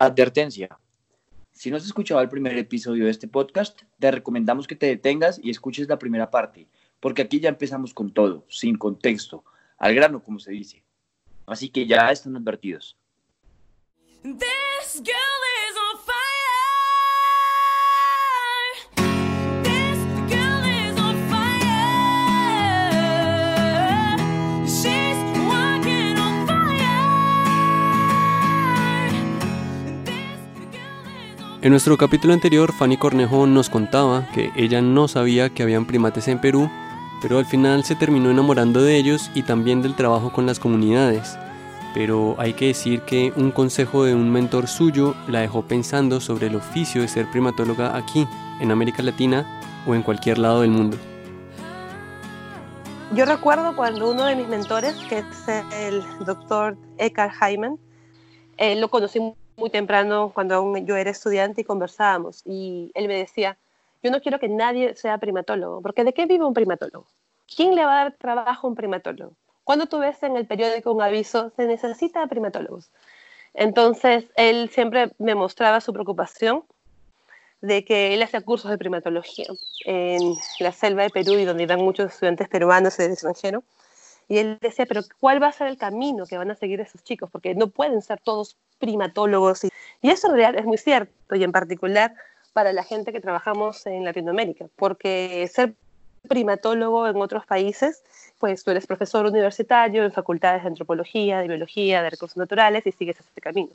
Advertencia. Si no has escuchado el primer episodio de este podcast, te recomendamos que te detengas y escuches la primera parte, porque aquí ya empezamos con todo, sin contexto, al grano, como se dice. Así que ya están advertidos. En nuestro capítulo anterior, Fanny Cornejo nos contaba que ella no sabía que habían primates en Perú, pero al final se terminó enamorando de ellos y también del trabajo con las comunidades. Pero hay que decir que un consejo de un mentor suyo la dejó pensando sobre el oficio de ser primatóloga aquí, en América Latina o en cualquier lado del mundo. Yo recuerdo cuando uno de mis mentores, que es el doctor Eckhart Hyman, eh, lo conocí muy temprano cuando yo era estudiante y conversábamos. Y él me decía, yo no quiero que nadie sea primatólogo, porque ¿de qué vive un primatólogo? ¿Quién le va a dar trabajo a un primatólogo? Cuando tú ves en el periódico un aviso, se necesita primatólogos. Entonces, él siempre me mostraba su preocupación de que él hacía cursos de primatología en la selva de Perú y donde iban muchos estudiantes peruanos y de extranjero. Y él decía, pero ¿cuál va a ser el camino que van a seguir esos chicos? Porque no pueden ser todos primatólogos. Y, eso en realidad es muy cierto, y en particular para la gente que trabajamos en Latinoamérica, porque ser primatólogo en otros países, pues tú eres profesor universitario en facultades de antropología, de biología, de recursos naturales y sigues este camino.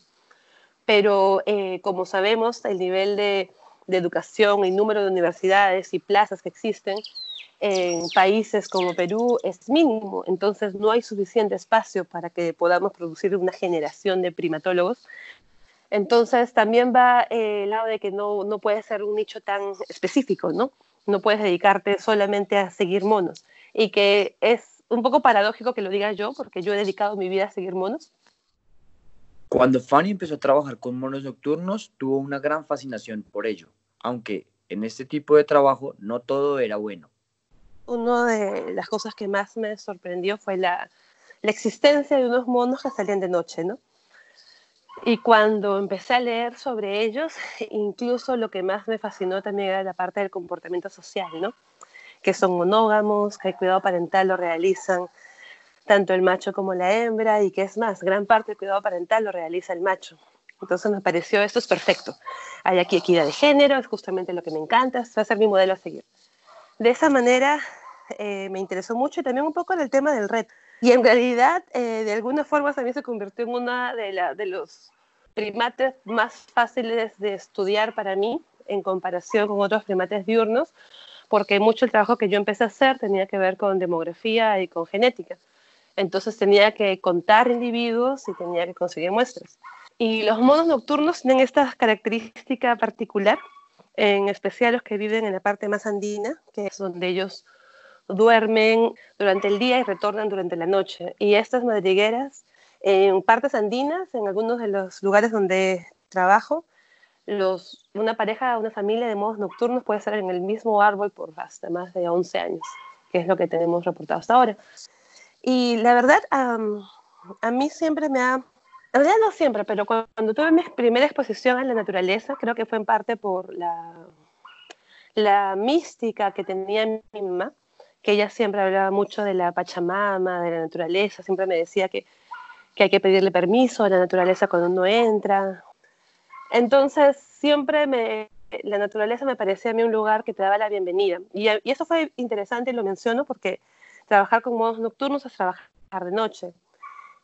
Pero eh, como sabemos, el nivel de, de educación y número de universidades y plazas que existen en países como Perú es mínimo, entonces no hay suficiente espacio para que podamos producir una generación de primatólogos. Entonces también va eh, el lado de que no, no puede ser un nicho tan específico, ¿no? No puedes dedicarte solamente a seguir monos. Y que es un poco paradójico que lo diga yo, porque yo he dedicado mi vida a seguir monos. Cuando Fanny empezó a trabajar con monos nocturnos, tuvo una gran fascinación por ello, aunque en este tipo de trabajo no todo era bueno una de las cosas que más me sorprendió fue la, existencia de unos monos que salían de noche, ¿no? Y cuando empecé a leer sobre ellos, incluso lo que más me fascinó también era la parte del comportamiento social, ¿no? Que son monógamos, que el cuidado parental lo realizan tanto el macho como la hembra y que es más, gran parte del cuidado parental lo realiza el macho. Entonces me pareció, esto es perfecto. Hay aquí equidad de género, es justamente lo que me encanta, va a ser mi modelo a seguir de esa manera eh, me interesó mucho y también un poco en el tema del red. Y en realidad, eh, de alguna forma, también se convirtió en una de, de los primates más fáciles de estudiar para mí en comparación con otros primates diurnos, porque mucho el trabajo que yo empecé a hacer tenía que ver con demografía y con genética. Entonces tenía que contar individuos y tenía que conseguir muestras. Y los monos nocturnos tienen esta característica particular en especial los que viven en la parte más andina, que es donde ellos duermen durante el día y retornan durante la noche. Y estas madrigueras, en partes andinas, en algunos de los lugares donde trabajo, una pareja, una familia de modos nocturnos puede estar en el mismo árbol por hasta más de 11 años, que es lo que tenemos reportado hasta ahora. Y la verdad, a mí siempre me ha en realidad no siempre, pero cuando tuve mi primera exposición a la naturaleza, creo que fue en parte por la, la mística que tenía mi mamá, que ella siempre hablaba mucho de la Pachamama, de la naturaleza, siempre me decía que, que hay que pedirle permiso a la naturaleza cuando uno entra. Entonces, siempre me, la naturaleza me parecía a mí un lugar que te daba la bienvenida. Y, y eso fue interesante y lo menciono porque trabajar con modos nocturnos es trabajar de noche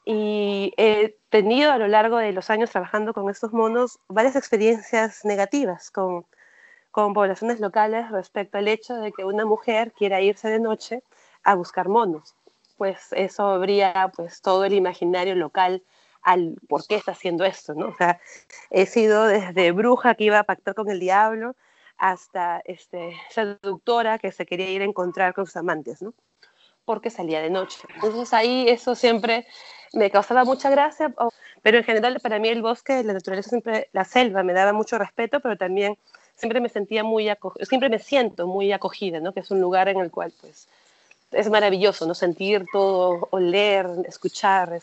y he tenido a lo largo de los años trabajando con estos monos varias experiencias negativas con, con poblaciones locales respecto al hecho de que una mujer quiera irse de noche a buscar monos. Pues eso habría pues todo el imaginario local al por qué está haciendo esto, ¿no? O sea, he sido desde bruja que iba a pactar con el diablo hasta este, seductora que se quería ir a encontrar con sus amantes, ¿no? Porque salía de noche. Entonces ahí eso siempre me causaba mucha gracia, pero en general para mí el bosque, la naturaleza, siempre, la selva me daba mucho respeto, pero también siempre me sentía muy siempre me siento muy acogida, ¿no? Que es un lugar en el cual pues es maravilloso, ¿no? Sentir todo, oler, escuchar.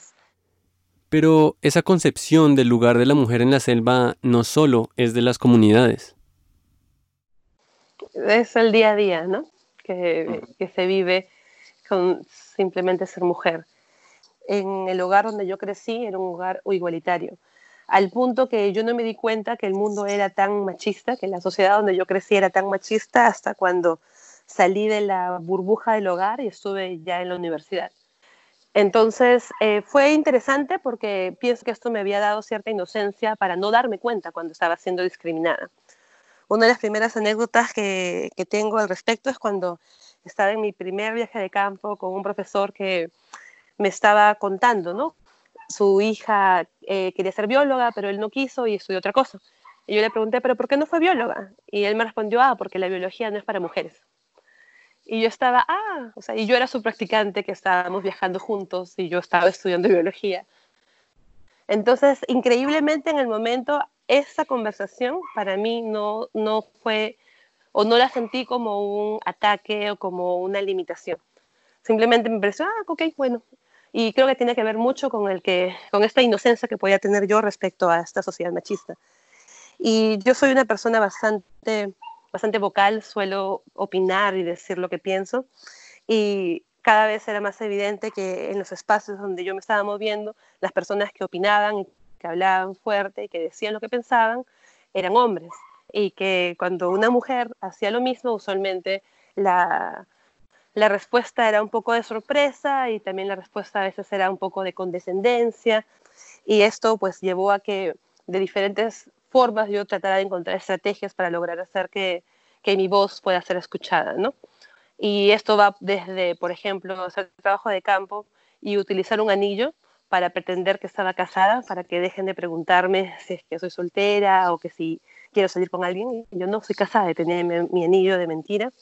Pero esa concepción del lugar de la mujer en la selva no solo es de las comunidades. Es el día a día, ¿no? Que, que se vive simplemente ser mujer. En el hogar donde yo crecí era un hogar igualitario, al punto que yo no me di cuenta que el mundo era tan machista, que la sociedad donde yo crecí era tan machista hasta cuando salí de la burbuja del hogar y estuve ya en la universidad. Entonces eh, fue interesante porque pienso que esto me había dado cierta inocencia para no darme cuenta cuando estaba siendo discriminada. Una de las primeras anécdotas que, que tengo al respecto es cuando estaba en mi primer viaje de campo con un profesor que me estaba contando, ¿no? Su hija eh, quería ser bióloga, pero él no quiso y estudió otra cosa. Y yo le pregunté, ¿pero por qué no fue bióloga? Y él me respondió, ah, porque la biología no es para mujeres. Y yo estaba, ah, o sea, y yo era su practicante que estábamos viajando juntos y yo estaba estudiando biología. Entonces, increíblemente en el momento, esa conversación para mí no, no fue o no la sentí como un ataque o como una limitación. Simplemente me pareció, ah, ok, bueno. Y creo que tiene que ver mucho con, el que, con esta inocencia que podía tener yo respecto a esta sociedad machista. Y yo soy una persona bastante, bastante vocal, suelo opinar y decir lo que pienso. Y cada vez era más evidente que en los espacios donde yo me estaba moviendo, las personas que opinaban, que hablaban fuerte y que decían lo que pensaban, eran hombres y que cuando una mujer hacía lo mismo, usualmente la, la respuesta era un poco de sorpresa y también la respuesta a veces era un poco de condescendencia y esto pues llevó a que de diferentes formas yo tratara de encontrar estrategias para lograr hacer que, que mi voz pueda ser escuchada, ¿no? Y esto va desde, por ejemplo, hacer trabajo de campo y utilizar un anillo para pretender que estaba casada, para que dejen de preguntarme si es que soy soltera o que si quiero salir con alguien. Yo no soy casada, tenía mi, anillo de mentira,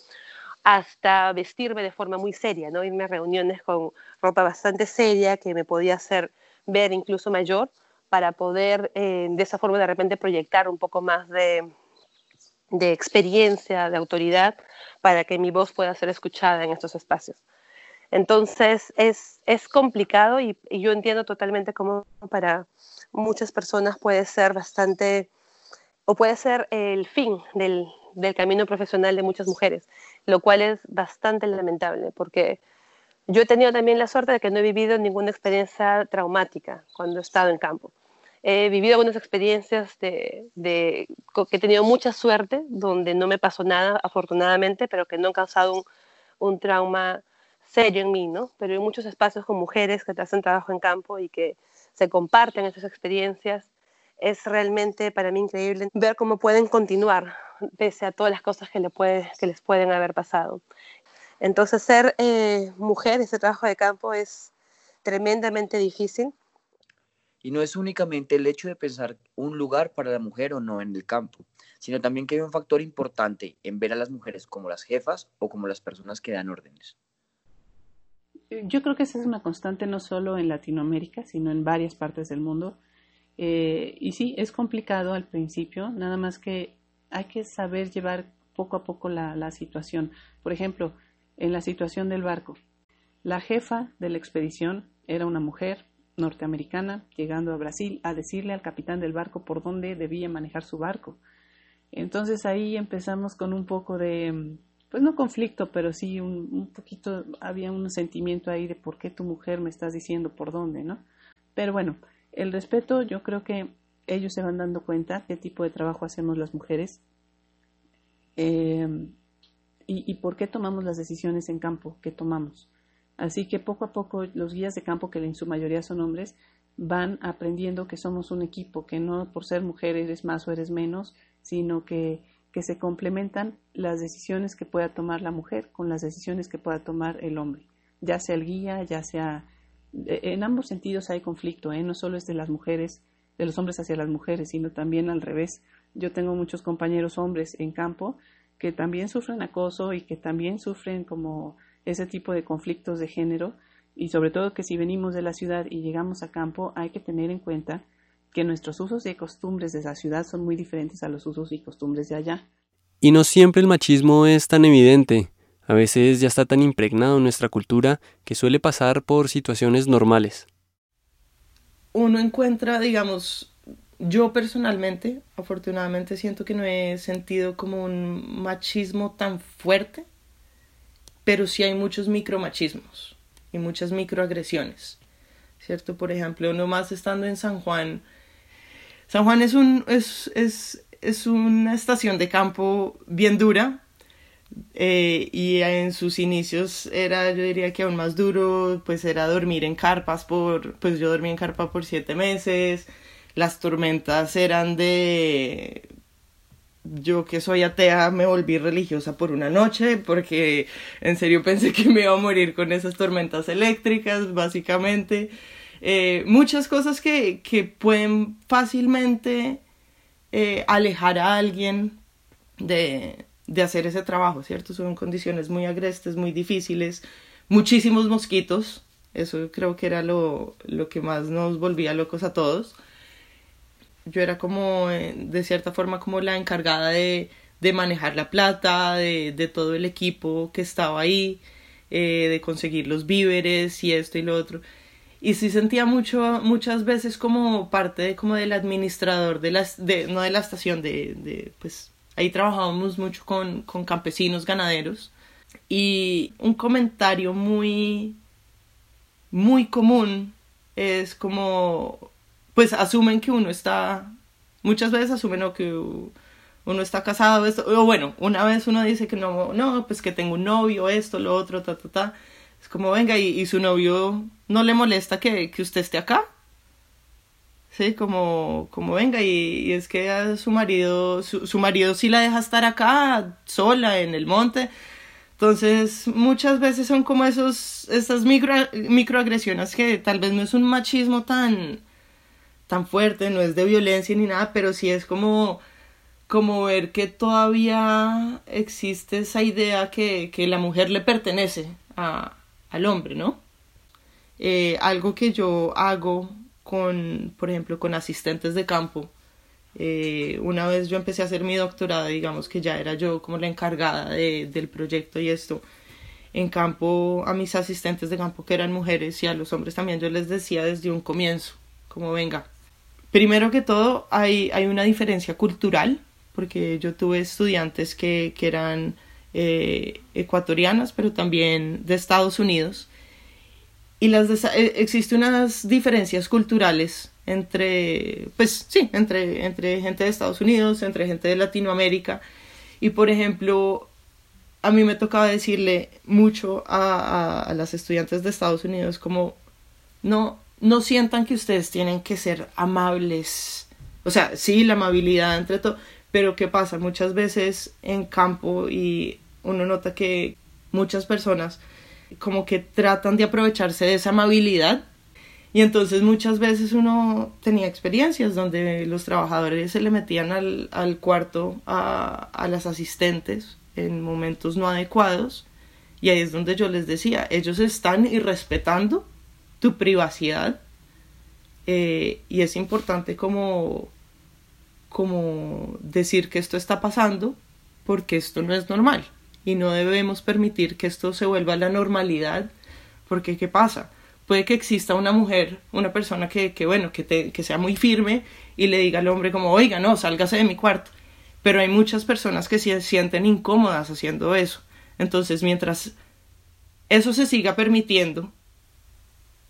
hasta vestirme de forma muy seria, ¿no? irme a reuniones con ropa bastante seria que me podía hacer ver incluso mayor para poder eh, de esa forma de repente proyectar un poco más de, de experiencia, de autoridad, para que mi voz pueda ser escuchada en estos espacios. Entonces es, es complicado y, y, yo entiendo totalmente cómo para muchas personas puede ser bastante o puede ser el fin del, camino profesional de muchas mujeres, lo cual es bastante lamentable porque yo he tenido también la suerte de que no he vivido ninguna experiencia traumática cuando he estado en campo. He vivido algunas experiencias de, que he tenido mucha suerte, donde no me pasó nada, afortunadamente, pero que no han causado un, trauma serio en mí, ¿no? Pero hay muchos espacios con mujeres que hacen trabajo en campo y que se comparten esas experiencias es realmente para mí increíble ver cómo pueden continuar pese a todas las cosas que, le puede, que les pueden haber pasado. Entonces, ser eh, mujer, ese trabajo de campo es tremendamente difícil. Y no es únicamente el hecho de pensar un lugar para la mujer o no en el campo, sino también que hay un factor importante en ver a las mujeres como las jefas o como las personas que dan órdenes. Yo creo que esa es una constante no solo en Latinoamérica, sino en varias partes del mundo. Eh, y sí, es complicado al principio, nada más que hay que saber llevar poco a poco la, situación. Por ejemplo, en la situación del barco, la jefa de la expedición era una mujer norteamericana llegando a Brasil a decirle al capitán del barco por dónde debía manejar su barco. Entonces ahí empezamos con un poco de, pues no conflicto, pero sí un, un poquito, había un sentimiento ahí de por qué tu mujer me estás diciendo por dónde, ¿no? Pero bueno, el respeto, yo creo que ellos se van dando cuenta qué tipo de trabajo hacemos las mujeres eh, y, por qué tomamos las decisiones en campo que tomamos. Así que poco a poco los guías de campo, que en su mayoría son hombres, van aprendiendo que somos un equipo, que no por ser mujer eres más o eres menos, sino que, que se complementan las decisiones que pueda tomar la mujer con las decisiones que pueda tomar el hombre, ya sea el guía, ya sea en ambos sentidos hay conflicto, ¿eh? no solo es de las mujeres, de los hombres hacia las mujeres, sino también al revés. Yo tengo muchos compañeros hombres en campo que también sufren acoso y que también sufren como ese tipo de conflictos de género y sobre todo que si venimos de la ciudad y llegamos a campo hay que tener en cuenta que nuestros usos y costumbres de esa ciudad son muy diferentes a los usos y costumbres de allá. Y no siempre el machismo es tan evidente. A veces ya está tan impregnado en nuestra cultura que suele pasar por situaciones normales. uno encuentra, digamos, yo personalmente, afortunadamente siento que no he sentido como un machismo tan fuerte, pero sí hay muchos micromachismos y muchas microagresiones, ¿cierto? Por ejemplo, nomás estando en San Juan, San Juan es, un, es, es, es una estación de campo bien dura, eh, y en sus inicios era, yo diría que aún más duro, pues era dormir en carpas por, pues yo dormí en carpa por siete meses, las tormentas eran de, yo que soy atea me volví religiosa por una noche porque en serio pensé que me iba a morir con esas tormentas eléctricas, básicamente. Eh, muchas cosas que, que pueden fácilmente eh, alejar a alguien de, de hacer ese trabajo, ¿cierto? Son condiciones muy agrestes, muy difíciles, muchísimos mosquitos, eso creo que era lo, lo que más nos volvía locos a todos. Yo era como, eh, de cierta forma, como la encargada de, de manejar la plata, de, de, todo el equipo que estaba ahí, eh, de conseguir los víveres y esto y lo otro. Y sí sentía mucho, muchas veces como parte como del administrador de la, de, no de la estación, de, de pues Ahí trabajábamos mucho con, con campesinos ganaderos y un comentario muy, muy común es como, pues asumen que uno está, muchas veces asumen que uno está casado, esto, o bueno, una vez uno dice que no, no, pues que tengo un novio, esto, lo otro, ta, ta, ta. Es como, venga, y, y su novio no le molesta que, que usted esté acá. Sí, como, como venga, y, es que su marido, su, su, marido sí la deja estar acá, sola, en el monte. Entonces, muchas veces son como esos, estas micro, microagresiones que tal vez no es un machismo tan, tan fuerte, no es de violencia ni nada, pero sí es como, como ver que todavía existe esa idea que, que la mujer le pertenece a, al hombre, ¿no? Eh, algo que yo hago con, por ejemplo, con asistentes de campo. Eh, una vez yo empecé a hacer mi doctorado, digamos que ya era yo como la encargada de, del proyecto y esto. En campo, a mis asistentes de campo que eran mujeres y a los hombres también, yo les decía desde un comienzo, como venga. Primero que todo, hay, hay una diferencia cultural, porque yo tuve estudiantes que, que eran eh, ecuatorianas, pero también de Estados Unidos y las eh, existe unas diferencias culturales entre, pues sí, entre, entre gente de Estados Unidos, entre gente de Latinoamérica. Y por ejemplo, a mí me tocaba decirle mucho a, a, las estudiantes de Estados Unidos como, no, no sientan que ustedes tienen que ser amables. O sea, sí, la amabilidad entre todo, pero ¿qué pasa? Muchas veces en campo y uno nota que muchas personas como que tratan de aprovecharse de esa amabilidad. Y entonces muchas veces uno tenía experiencias donde los trabajadores se le metían al, al cuarto a, a las asistentes en momentos no adecuados. Y ahí es donde yo les decía, ellos están irrespetando tu privacidad. Eh, y es importante como, como decir que esto está pasando porque esto no es normal y no debemos permitir que esto se vuelva la normalidad, porque ¿qué pasa? Puede que exista una mujer, una persona que, que bueno, que, que sea muy firme y le diga al hombre como, oiga, no, sálgase de mi cuarto. Pero hay muchas personas que se sienten incómodas haciendo eso. Entonces, mientras eso se siga permitiendo,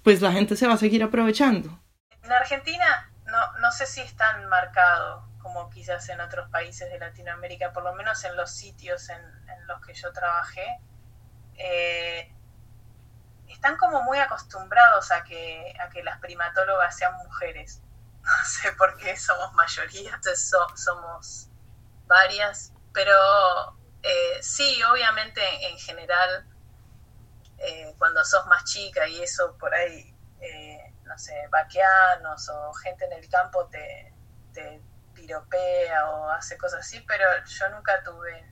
pues la gente se va a seguir aprovechando. En Argentina no, no sé si es tan marcado como quizás en otros países de Latinoamérica, por lo menos en los sitios en, los que yo trabajé, eh, están como muy acostumbrados a que, a que las primatólogas sean mujeres. No sé por qué somos mayoría, entonces somos varias, pero eh, sí, obviamente en general, eh, cuando sos más chica y eso por ahí, no sé, vaqueanos o gente en el campo te piropea o hace cosas así, pero yo nunca tuve,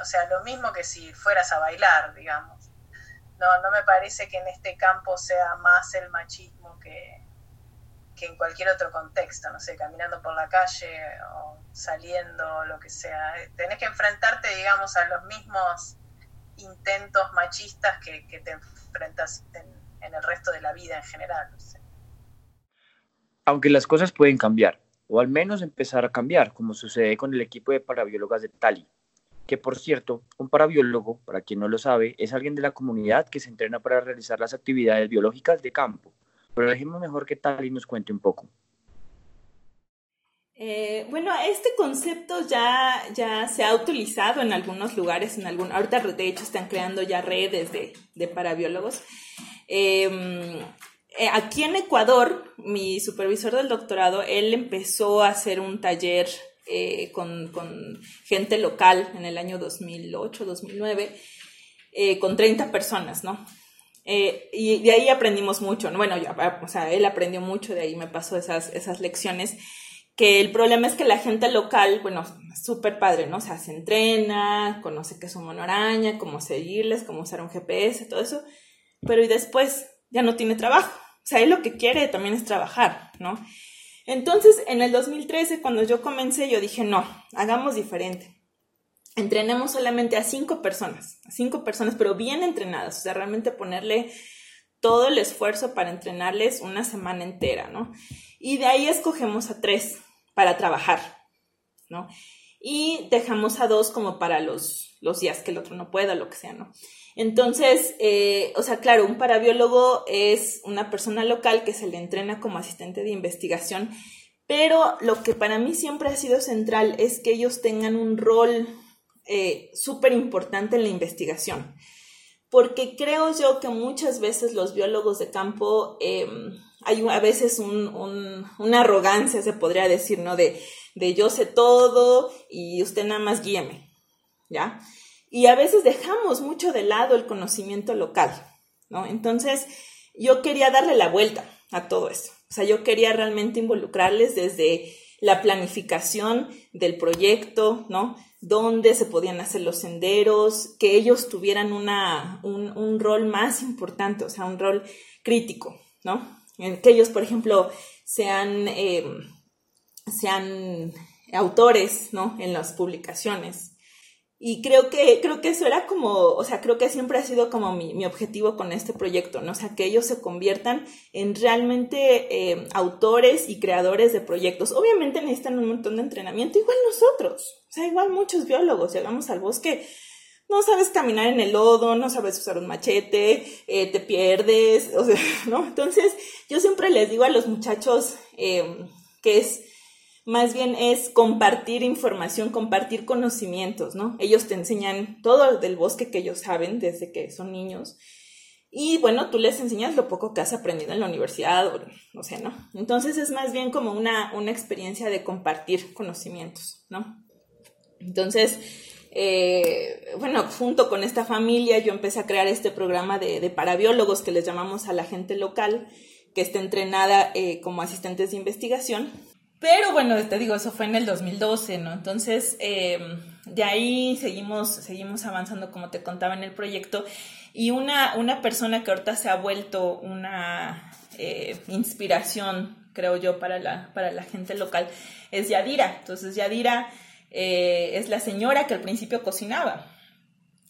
o sea, lo mismo que si fueras a bailar, digamos. No, no me parece que en este campo sea más el machismo que, que en cualquier otro contexto, no sé, caminando por la calle o saliendo o lo que sea. Tenés que enfrentarte, digamos, a los mismos intentos machistas que, que te enfrentas en, en, el resto de la vida en general. Aunque las cosas pueden cambiar, o al menos empezar a cambiar, como sucede con el equipo de parabiólogas de Tali, que por cierto, un parabiólogo, para quien no lo sabe, es alguien de la comunidad que se entrena para realizar las actividades biológicas de campo. Pero dejemos mejor que Tali nos cuente un poco. Eh, bueno, este concepto ya, ya se ha utilizado en algunos lugares, en algún, ahorita de hecho están creando ya redes de, de parabiólogos. Em, aquí en Ecuador, mi supervisor del doctorado, él empezó a hacer un taller eh, con, gente local en el año 2008, 2009, con 30 personas, ¿no? y de ahí aprendimos mucho, ¿no? Bueno, o sea, él aprendió mucho, de ahí me pasó esas, esas lecciones que el problema es que la gente local, bueno, súper padre, ¿no? O sea, se entrena, conoce qué es un mono araña, cómo seguirles, cómo usar un GPS, todo eso, pero y después ya no tiene trabajo. O sea, él lo que quiere también es trabajar, ¿no? Entonces, en el 2013, cuando yo comencé, yo dije, no, hagamos diferente. Entrenemos solamente a cinco personas, a cinco personas, pero bien entrenadas, o sea, realmente ponerle todo el esfuerzo para entrenarles una semana entera, ¿no? Y de ahí escogemos a tres para trabajar, ¿no? Y dejamos a dos como para los, los días que el otro no pueda, lo que sea, ¿no? Entonces, eh, o sea, claro, un parabiólogo es una persona local que se le entrena como asistente de investigación, pero lo que para mí siempre ha sido central es que ellos tengan un rol eh, súper importante en la investigación porque creo yo que muchas veces los biólogos de campo em, hay a veces una arrogancia, se podría decir, ¿no? De, de yo sé todo y usted nada más guíeme, ¿ya? Y a veces dejamos mucho de lado el conocimiento local, ¿no? Entonces, yo quería darle la vuelta a todo eso. O sea, yo quería realmente involucrarles desde la planificación del proyecto, ¿no? Dónde se podían hacer los senderos, que ellos tuvieran una, un, rol más importante, o sea, un rol crítico, ¿no? Que ellos, por ejemplo, sean, em, sean autores, ¿no? En las publicaciones, y creo que, creo que eso era como, o sea, creo que siempre ha sido como mi, objetivo con este proyecto, ¿no? O sea, que ellos se conviertan en realmente eh, autores y creadores de proyectos. Obviamente necesitan un montón de entrenamiento, igual nosotros, o sea, igual muchos biólogos, llegamos al bosque, no sabes caminar en el lodo, no sabes usar un machete, eh, te pierdes, o sea, ¿no? Entonces, yo siempre les digo a los muchachos eh, que es más bien es compartir información, compartir conocimientos, ¿no? Ellos te enseñan todo del bosque que ellos saben desde que son niños. Y bueno, tú les enseñas lo poco que has aprendido en la universidad, o, o sea, ¿no? Entonces es más bien como una, una experiencia de compartir conocimientos, ¿no? Entonces, eh, bueno, junto con esta familia yo empecé a crear este programa de, de parabiólogos que les llamamos a la gente local que está entrenada eh, como asistentes de investigación pero bueno, te digo, eso fue en el 2012, ¿no? Entonces, eh, de ahí seguimos, seguimos avanzando, como te contaba, en el proyecto. Y una, una persona que ahorita se ha vuelto una eh, inspiración, creo yo, para la, para la gente local, es Yadira. Entonces, Yadira eh, es la señora que al principio cocinaba,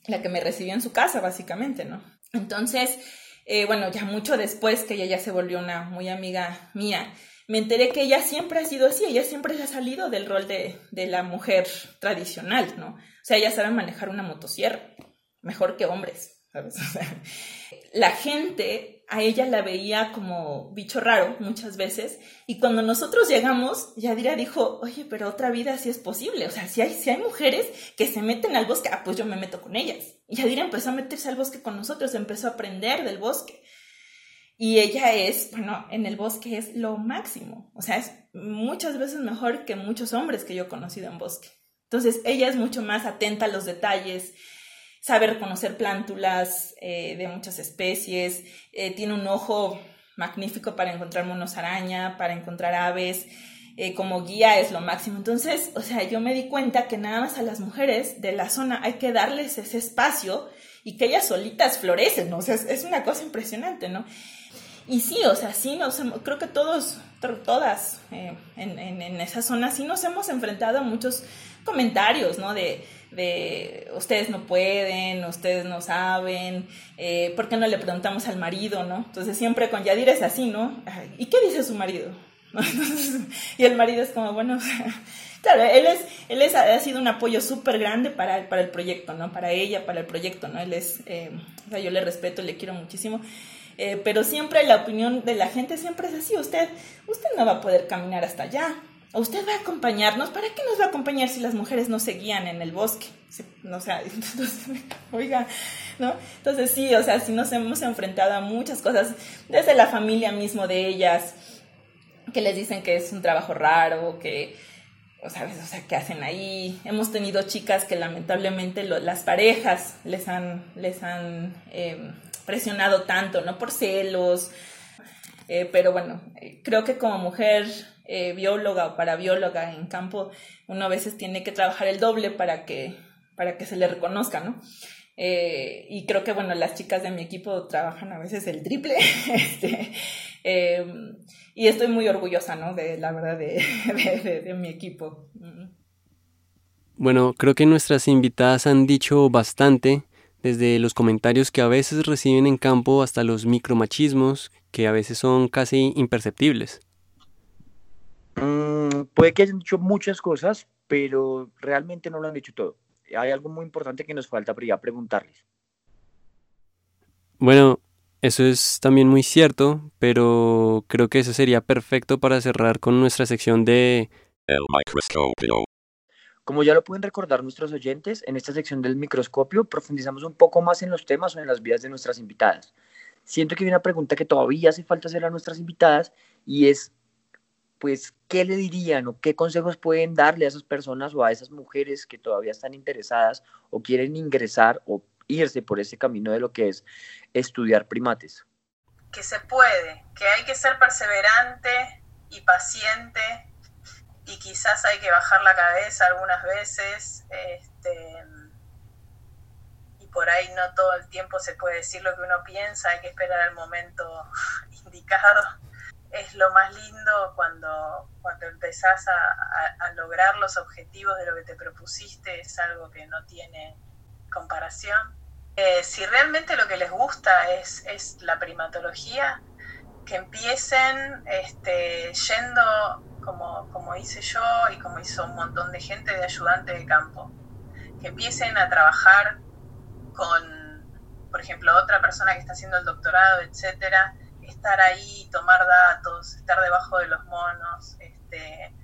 la que me recibió en su casa, básicamente, ¿no? Entonces, bueno, ya mucho después que ella ya se volvió una muy amiga mía, me enteré que ella siempre ha sido así, ella siempre ha salido del rol de, de la mujer tradicional, ¿no? O sea, ella sabe manejar una motosierra, mejor que hombres, ¿sabes? la gente a ella la veía como bicho raro muchas veces y cuando nosotros llegamos, Yadira dijo, oye, pero otra vida sí es posible, o sea, si hay, si hay mujeres que se meten al bosque, ah, pues yo me meto con ellas. Y Yadira empezó a meterse al bosque con nosotros, empezó a aprender del bosque. Y ella es, bueno, en el bosque es lo máximo. O sea, es muchas veces mejor que muchos hombres que yo he conocido en bosque. Entonces, ella es mucho más atenta a los detalles, sabe reconocer plántulas eh, de muchas especies, eh, tiene un ojo magnífico para encontrar monos araña, para encontrar aves, eh, como guía es lo máximo. Entonces, o sea, yo me di cuenta que nada más a las mujeres de la zona hay que darles ese espacio y que ellas solitas florecen, ¿no? O sea, es, es una cosa impresionante, ¿no? Y sí, o sea, sí nos creo que todos, todas eh, en, en, esa zona sí nos hemos enfrentado a muchos comentarios, ¿no? De, de ustedes no pueden, ustedes no saben, eh, ¿por qué no le preguntamos al marido, no? Entonces siempre con Yadir es así, ¿no? ¿Y qué dice su marido? y el marido es como, bueno, claro, él es, él es, ha sido un apoyo súper grande para, para el proyecto, ¿no? Para ella, para el proyecto, ¿no? Él es, eh, o sea, yo le respeto, le quiero muchísimo. Eh, pero siempre la opinión de la gente siempre es así, usted, usted no va a poder caminar hasta allá, usted va a acompañarnos, ¿para qué nos va a acompañar si las mujeres no se guían en el bosque? O sea, oiga, ¿no? Entonces sí, o sea, sí nos hemos enfrentado a muchas cosas, desde la familia mismo de ellas, que les dicen que es un trabajo raro, que, o sabes, o sea, ¿qué hacen ahí? Hemos tenido chicas que lamentablemente las parejas les han, les han em, presionado tanto, ¿no? Por celos, eh, pero bueno, eh, creo que como mujer eh, bióloga o para bióloga en campo, uno a veces tiene que trabajar el doble para que, para que se le reconozca, ¿no? y creo que, bueno, las chicas de mi equipo trabajan a veces el triple. este, em, y estoy muy orgullosa, ¿no? De la verdad de, de mi equipo. Bueno, creo que nuestras invitadas han dicho bastante desde los comentarios que a veces reciben en campo hasta los micromachismos que a veces son casi imperceptibles. Mm, puede que hayan dicho muchas cosas, pero realmente no lo han dicho todo. Hay algo muy importante que nos falta pero ya preguntarles. Bueno, eso es también muy cierto, pero creo que eso sería perfecto para cerrar con nuestra sección de El microscopio. Como ya lo pueden recordar nuestros oyentes, en esta sección del microscopio profundizamos un poco más en los temas o en las vidas de nuestras invitadas. Siento que hay una pregunta que todavía hace falta hacer a nuestras invitadas y es, pues, ¿qué le dirían o qué consejos pueden darle a esas personas o a esas mujeres que todavía están interesadas o quieren ingresar o irse por ese camino de lo que es estudiar primates? Que se puede, que hay que ser perseverante y paciente y quizás hay que bajar la cabeza algunas veces. Este, y por ahí no todo el tiempo se puede decir lo que uno piensa, hay que esperar el momento indicado. Es lo más lindo cuando, cuando empezás a, lograr los objetivos de lo que te propusiste, es algo que no tiene comparación. Eh, si realmente lo que les gusta es, es la primatología, que empiecen este, yendo como, como hice yo y como hizo un montón de gente de ayudante de campo, que empiecen a trabajar con, por ejemplo, otra persona que está haciendo el doctorado, etcétera, estar ahí, tomar datos, estar debajo de los monos, este,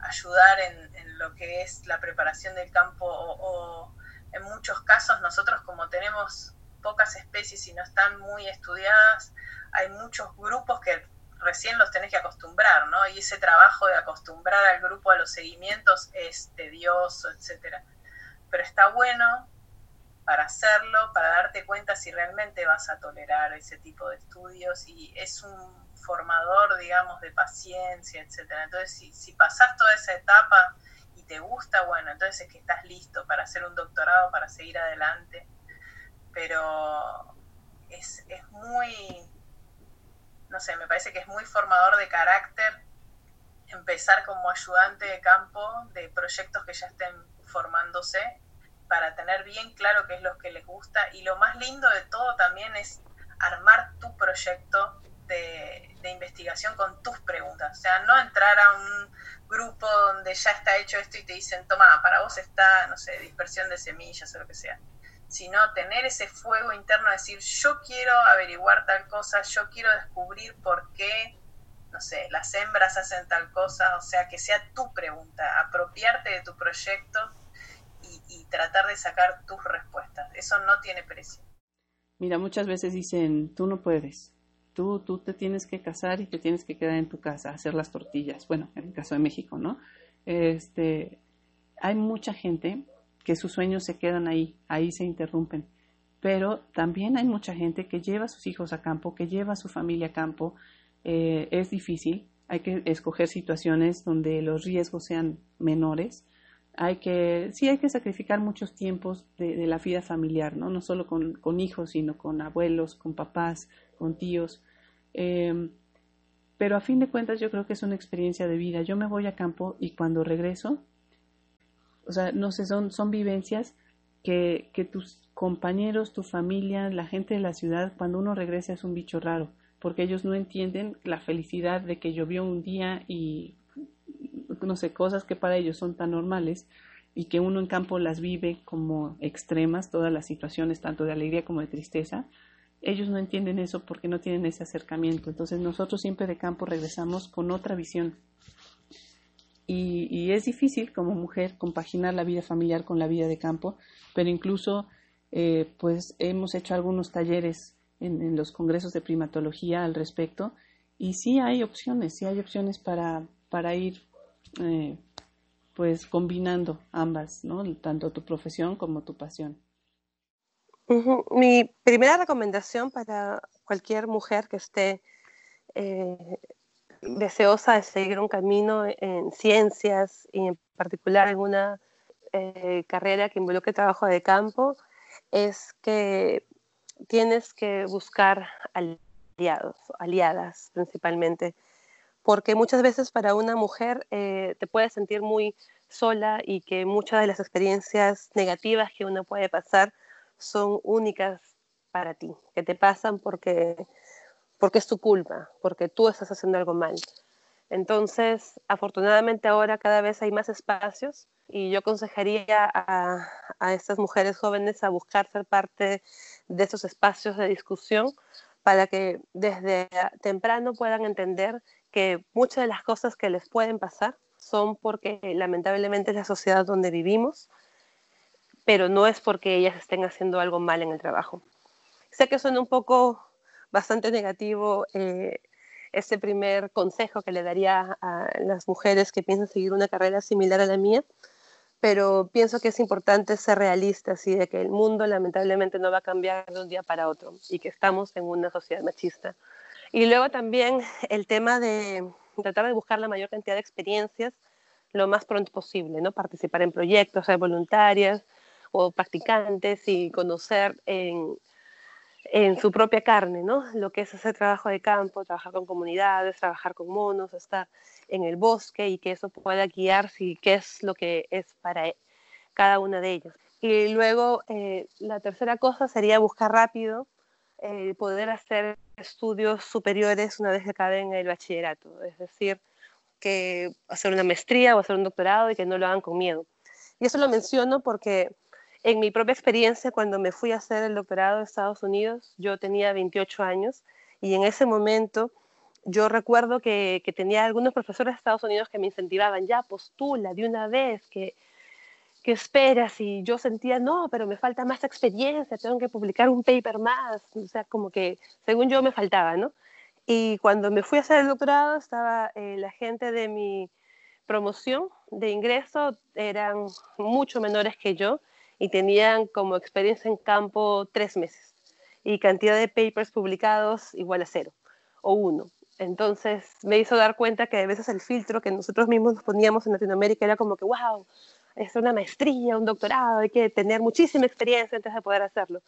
ayudar en, lo que es la preparación del campo o, en muchos casos nosotros como tenemos pocas especies y no están muy estudiadas, hay muchos grupos que recién los tenés que acostumbrar, ¿no? Y ese trabajo de acostumbrar al grupo a los seguimientos es tedioso, etcétera. Pero está bueno para hacerlo, para darte cuenta si realmente vas a tolerar ese tipo de estudios y es un formador, digamos, de paciencia, etcétera. Entonces, si, si pasás toda esa etapa y te gusta, bueno, entonces es que estás listo para hacer un doctorado, para seguir adelante. Pero es, es muy no sé, me parece que es muy formador de carácter empezar como ayudante de campo de proyectos que ya estén formándose para tener bien claro qué es lo que les gusta. Y lo más lindo de todo también es armar tu proyecto de, investigación con tus preguntas, o sea, no entrar a un grupo donde ya está hecho esto y te dicen, toma, para vos está, no sé, dispersión de semillas o lo que sea sino tener ese fuego interno, decir, yo quiero averiguar tal cosa, yo quiero descubrir por qué, no sé, las hembras hacen tal cosa, o sea, que sea tu pregunta, apropiarte de tu proyecto y, tratar de sacar tus respuestas. Eso no tiene precio. Mira, muchas veces dicen, tú no puedes, tú, tú te tienes que casar y te tienes que quedar en tu casa, hacer las tortillas. Bueno, en el caso de México, ¿no? Este, hay mucha gente que sus sueños se quedan ahí, ahí se interrumpen. Pero también hay mucha gente que lleva a sus hijos a campo, que lleva a su familia a campo. Eh, es difícil, hay que escoger situaciones donde los riesgos sean menores. Hay que, sí hay que sacrificar muchos tiempos de, la vida familiar, ¿no? No solo con, hijos, sino con abuelos, con papás, con tíos. Em, pero a fin de cuentas yo creo que es una experiencia de vida. Yo me voy a campo y cuando regreso o sea, no sé, son, son vivencias que, que tus compañeros, tu familia, la gente de la ciudad, cuando uno regresa es un bicho raro. porque ellos no entienden la felicidad de que llovió un día y no sé, cosas que para ellos son tan normales y que uno en campo las vive como extremas, todas las situaciones, tanto de alegría como de tristeza, ellos no entienden eso porque no tienen ese acercamiento. Entonces nosotros siempre de campo regresamos con otra visión. Y, es difícil como mujer compaginar la vida familiar con la vida de campo, pero incluso eh, pues hemos hecho algunos talleres en, los congresos de primatología al respecto y sí hay opciones, sí hay opciones para, para ir eh, pues combinando ambas, ¿no? Tanto tu profesión como tu pasión. Mi primera recomendación para cualquier mujer que esté eh, deseosa de seguir un camino en ciencias y en particular en una eh, carrera que involucre trabajo de campo es que tienes que buscar aliados, aliadas principalmente, porque muchas veces para una mujer eh, te puedes sentir muy sola y que muchas de las experiencias negativas que uno puede pasar son únicas para ti, que te pasan porque, porque es tu culpa, porque tú estás haciendo algo mal. Entonces, afortunadamente ahora cada vez hay más espacios y yo aconsejaría a, a estas mujeres jóvenes a buscar ser parte de esos espacios de discusión para que desde temprano puedan entender que muchas de las cosas que les pueden pasar son porque lamentablemente es la sociedad donde vivimos pero no es porque ellas estén haciendo algo mal en el trabajo. Sé que suena un poco bastante negativo eh, este primer consejo que le daría a las mujeres que piensan seguir una carrera similar a la mía, pero pienso que es importante ser realistas y de que el mundo lamentablemente no va a cambiar de un día para otro y que estamos en una sociedad machista. Y luego también el tema de tratar de buscar la mayor cantidad de experiencias lo más pronto posible, ¿no? Participar en proyectos, ser voluntarias, o practicantes y conocer en, en su propia carne, ¿no? Lo que es hacer trabajo de campo, trabajar con comunidades, trabajar con monos, estar en el bosque y que eso pueda guiar si qué es lo que es para e, cada una de ellas. Y luego eh, la tercera cosa sería buscar rápido eh, poder hacer estudios superiores una vez que acaben el bachillerato, es decir, que hacer una maestría o hacer un doctorado y que no lo hagan con miedo. Y eso lo menciono porque en mi propia experiencia, cuando me fui a hacer el doctorado de Estados Unidos, yo tenía 28 años y en ese momento yo recuerdo que, tenía algunos profesores de Estados Unidos que me incentivaban, ya postula de una vez, que, que esperas y yo sentía, no, pero me falta más experiencia, tengo que publicar un paper más, o sea, como que según yo me faltaba, ¿no? Y cuando me fui a hacer el doctorado estaba eh, la gente de mi promoción de ingreso, eran mucho menores que yo, y tenían como experiencia en campo tres meses y cantidad de papers publicados igual a cero o uno. Entonces me hizo dar cuenta que a veces el filtro que nosotros mismos nos poníamos en Latinoamérica era como que, wow, es una maestría, un doctorado, hay que tener muchísima experiencia antes de poder hacerlo.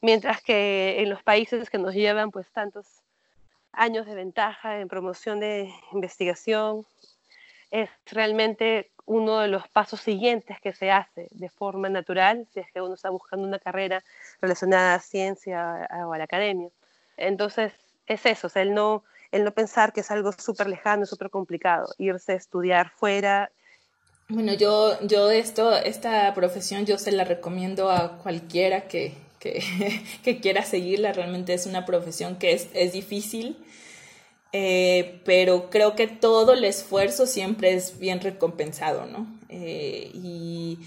Mientras que en los países que nos llevan pues tantos años de ventaja en promoción de investigación, es realmente uno de los pasos siguientes que se hace de forma natural si es que uno está buscando una carrera relacionada a ciencia o a la academia. Entonces, es eso, el, no, el no pensar que es algo súper lejano, súper complicado, irse a estudiar fuera. Bueno, yo, yo esto, esta profesión yo se la recomiendo a cualquiera que, que, que quiera seguirla, realmente es una profesión que es, es difícil, eh, pero creo que todo el esfuerzo siempre es bien recompensado, ¿no? Eh, y,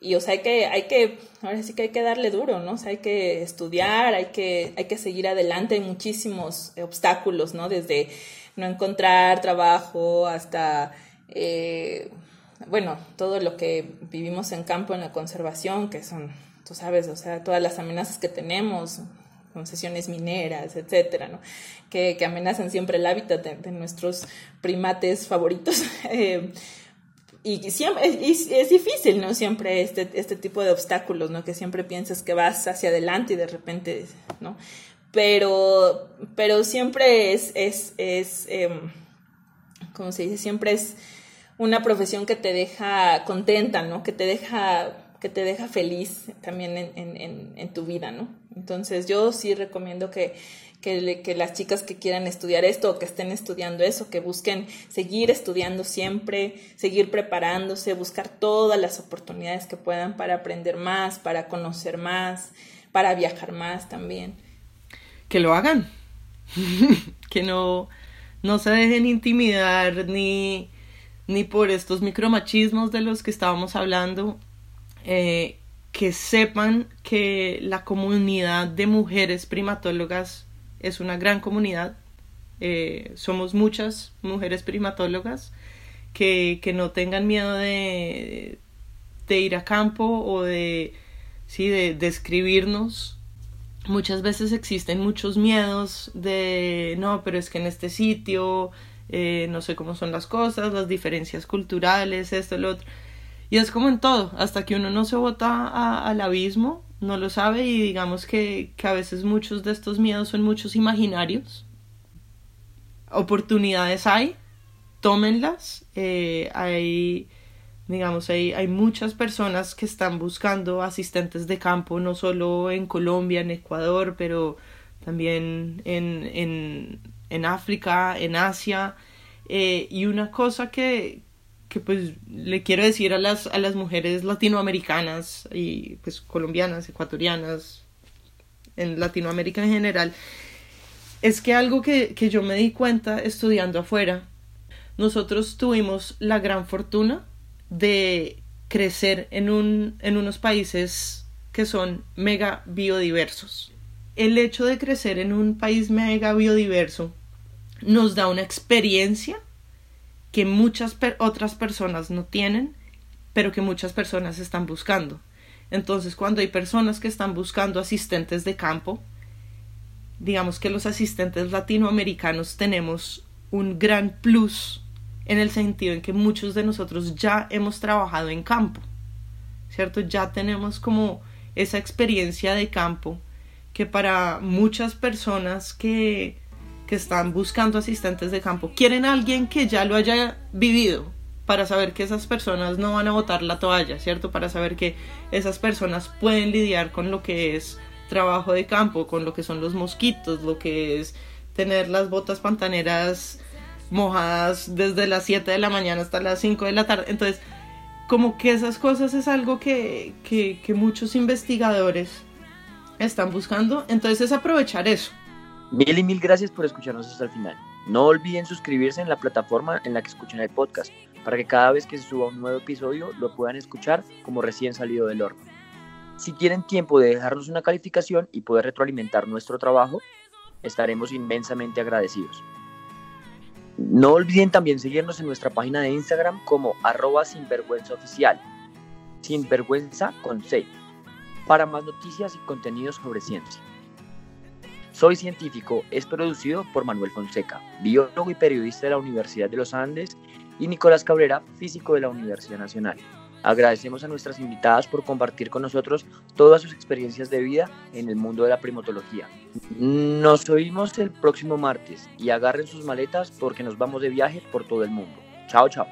y, o sea, hay que, hay que, ahora sí que hay que darle duro, ¿no? O sea, hay que estudiar, hay que, hay que seguir adelante, hay muchísimos obstáculos, ¿no? Desde no encontrar trabajo hasta, eh, bueno, todo lo que vivimos en campo en la conservación, que son, tú sabes, o sea, todas las amenazas que tenemos, concesiones mineras, etcétera, ¿no? que, amenazan siempre el hábitat de, nuestros primates favoritos. Eh, y siempre es, difícil, ¿no? Siempre este, este tipo de obstáculos, ¿no? Que siempre piensas que vas hacia adelante y de repente, ¿no? Pero, pero siempre es, es, es em, como se dice, siempre es una profesión que te deja contenta, ¿no? Que te deja que te deja feliz también en, en, tu vida, ¿no? Entonces yo sí recomiendo que, que, que, las chicas que quieran estudiar esto o que estén estudiando eso, que busquen seguir estudiando siempre, seguir preparándose, buscar todas las oportunidades que puedan para aprender más, para conocer más, para viajar más también. Que lo hagan, que no, no se dejen intimidar ni, ni por estos micromachismos de los que estábamos hablando, eh, que sepan que la comunidad de mujeres primatólogas es una gran comunidad. Eh, somos muchas mujeres primatólogas que, que no tengan miedo de, de, ir a campo o de, sí, de, de escribirnos. Muchas veces existen muchos miedos de, no, pero es que en este sitio eh, no sé cómo son las cosas, las diferencias culturales, esto, lo otro. Y es como en todo, hasta que uno no se bota al abismo, no lo sabe y digamos que, que a veces muchos de estos miedos son muchos imaginarios. Oportunidades hay, tómenlas. Eh, hay, digamos, hay, hay muchas personas que están buscando asistentes de campo, no solo en Colombia, en Ecuador, pero también en, en, en África, en Asia. Eh, y una cosa que, que pues le quiero decir a las, a las mujeres latinoamericanas y pues colombianas, ecuatorianas, en Latinoamérica en general, es que algo que, que yo me di cuenta estudiando afuera, nosotros tuvimos la gran fortuna de crecer en, un, en unos países que son mega biodiversos. El hecho de crecer en un país mega biodiverso nos da una experiencia que muchas otras personas no tienen, pero que muchas personas están buscando. Entonces, cuando hay personas que están buscando asistentes de campo, digamos que los asistentes latinoamericanos tenemos un gran plus en el sentido en que muchos de nosotros ya hemos trabajado en campo, ¿cierto? Ya tenemos como esa experiencia de campo que para muchas personas que que están buscando asistentes de campo quieren a alguien que ya lo haya vivido para saber que esas personas no van a botar la toalla, ¿cierto? Para saber que esas personas pueden lidiar con lo que es trabajo de campo, con lo que son los mosquitos, lo que es tener las botas pantaneras mojadas desde las 7 de la mañana hasta las 5 de la tarde. Entonces, como que esas cosas es algo que, que, que muchos investigadores están buscando. Entonces es aprovechar eso. Mil y mil gracias por escucharnos hasta el final. No olviden suscribirse en la plataforma en la que escuchan el podcast, para que cada vez que se suba un nuevo episodio lo puedan escuchar como recién salido del horno. Si tienen tiempo de dejarnos una calificación y poder retroalimentar nuestro trabajo, estaremos inmensamente agradecidos. No olviden también seguirnos en nuestra página de Instagram como arroba sinvergüenzaoficial, sinvergüenza con C, para más noticias y contenidos sobre ciencia. Soy científico es producido por Manuel Fonseca, biólogo y periodista de la Universidad de los Andes, y Nicolás Cabrera, físico de la Universidad Nacional. Agradecemos a nuestras invitadas por compartir con nosotros todas sus experiencias de vida en el mundo de la primatología. Nos oímos el próximo martes y agarren sus maletas porque nos vamos de viaje por todo el mundo. Chao, chao.